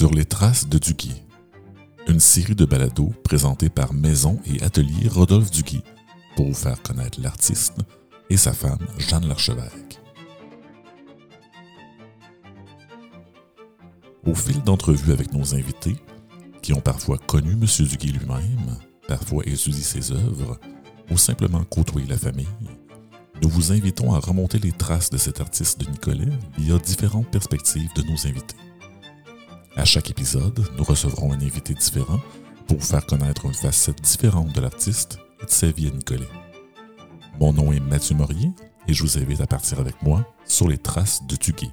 Sur les traces de Duguay, une série de balados présentés par Maison et Atelier Rodolphe Duguay pour vous faire connaître l'artiste et sa femme Jeanne Larchevêque. Au fil d'entrevues avec nos invités, qui ont parfois connu M. Duguay lui-même, parfois étudié ses œuvres, ou simplement côtoyé la famille, nous vous invitons à remonter les traces de cet artiste de Nicolet via différentes perspectives de nos invités. À chaque épisode, nous recevrons un invité différent pour vous faire connaître une facette différente de l'artiste et de sa vie à Nicolet. Mon nom est Mathieu Morier et je vous invite à partir avec moi sur les traces de Tuguet.